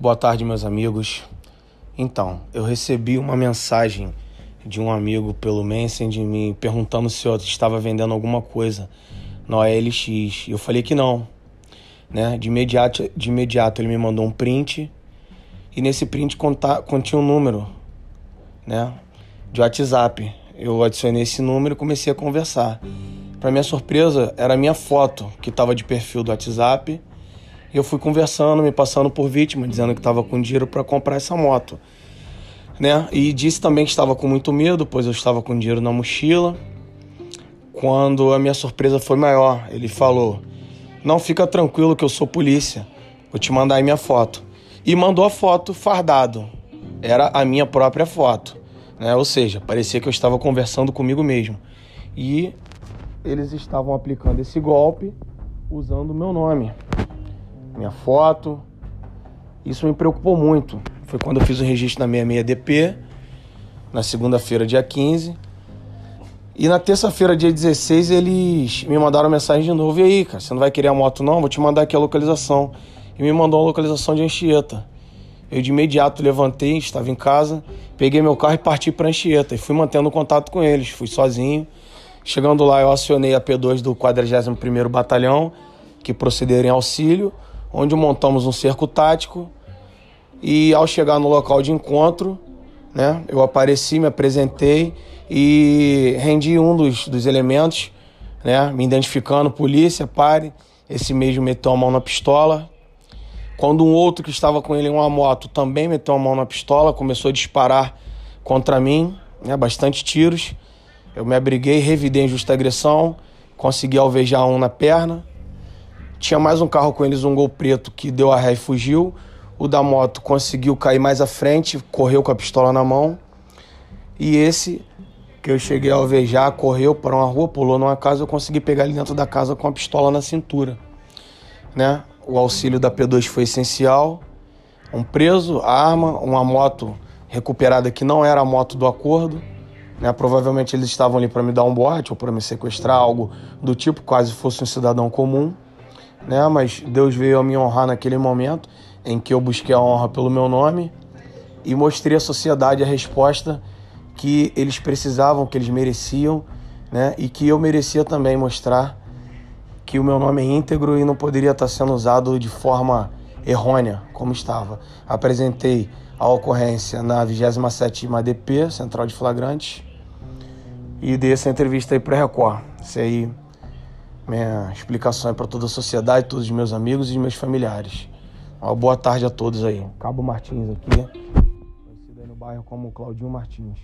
Boa tarde, meus amigos. Então, eu recebi uma mensagem de um amigo pelo Messenger me perguntando se eu estava vendendo alguma coisa na OLX. Eu falei que não. Né? De, imediato, de imediato ele me mandou um print e nesse print conta, continha um número né? de WhatsApp. Eu adicionei esse número e comecei a conversar. Para minha surpresa, era a minha foto que estava de perfil do WhatsApp eu fui conversando, me passando por vítima, dizendo que estava com dinheiro para comprar essa moto. Né? E disse também que estava com muito medo, pois eu estava com dinheiro na mochila. Quando a minha surpresa foi maior, ele falou: Não fica tranquilo que eu sou polícia, vou te mandar aí minha foto. E mandou a foto fardado. Era a minha própria foto. Né? Ou seja, parecia que eu estava conversando comigo mesmo. E eles estavam aplicando esse golpe usando o meu nome minha foto. Isso me preocupou muito. Foi quando eu fiz o registro na 66DP, na segunda-feira, dia 15. E na terça-feira, dia 16, eles me mandaram mensagem de novo. E aí, cara, você não vai querer a moto não? Vou te mandar aqui a localização. E me mandou a localização de Anchieta. Eu de imediato levantei, estava em casa, peguei meu carro e parti para Anchieta. E fui mantendo contato com eles, fui sozinho. Chegando lá, eu acionei a P2 do 41º Batalhão, que procederam em auxílio onde montamos um cerco tático e ao chegar no local de encontro, né, eu apareci, me apresentei e rendi um dos, dos elementos, né, me identificando, polícia, pare. Esse mesmo meteu a mão na pistola. Quando um outro que estava com ele em uma moto também meteu a mão na pistola, começou a disparar contra mim, né, bastante tiros. Eu me abriguei, revidei em justa agressão, consegui alvejar um na perna. Tinha mais um carro com eles, um Gol preto, que deu a ré e fugiu. O da moto conseguiu cair mais à frente, correu com a pistola na mão. E esse, que eu cheguei a alvejar, correu para uma rua, pulou numa casa, eu consegui pegar ele dentro da casa com a pistola na cintura. Né? O auxílio da P2 foi essencial. Um preso, arma, uma moto recuperada que não era a moto do acordo. Né? Provavelmente eles estavam ali para me dar um bote ou para me sequestrar, algo do tipo, quase fosse um cidadão comum né? Mas Deus veio a me honrar naquele momento em que eu busquei a honra pelo meu nome e mostrei à sociedade a resposta que eles precisavam, que eles mereciam, né? E que eu merecia também mostrar que o meu nome é íntegro e não poderia estar sendo usado de forma errônea, como estava. Apresentei a ocorrência na 27ª DP, Central de Flagrantes, e dei essa entrevista aí para Record. Isso aí minha explicação é para toda a sociedade, todos os meus amigos e meus familiares. Uma boa tarde a todos aí. Cabo Martins aqui, conhecido aí no bairro como Claudinho Martins.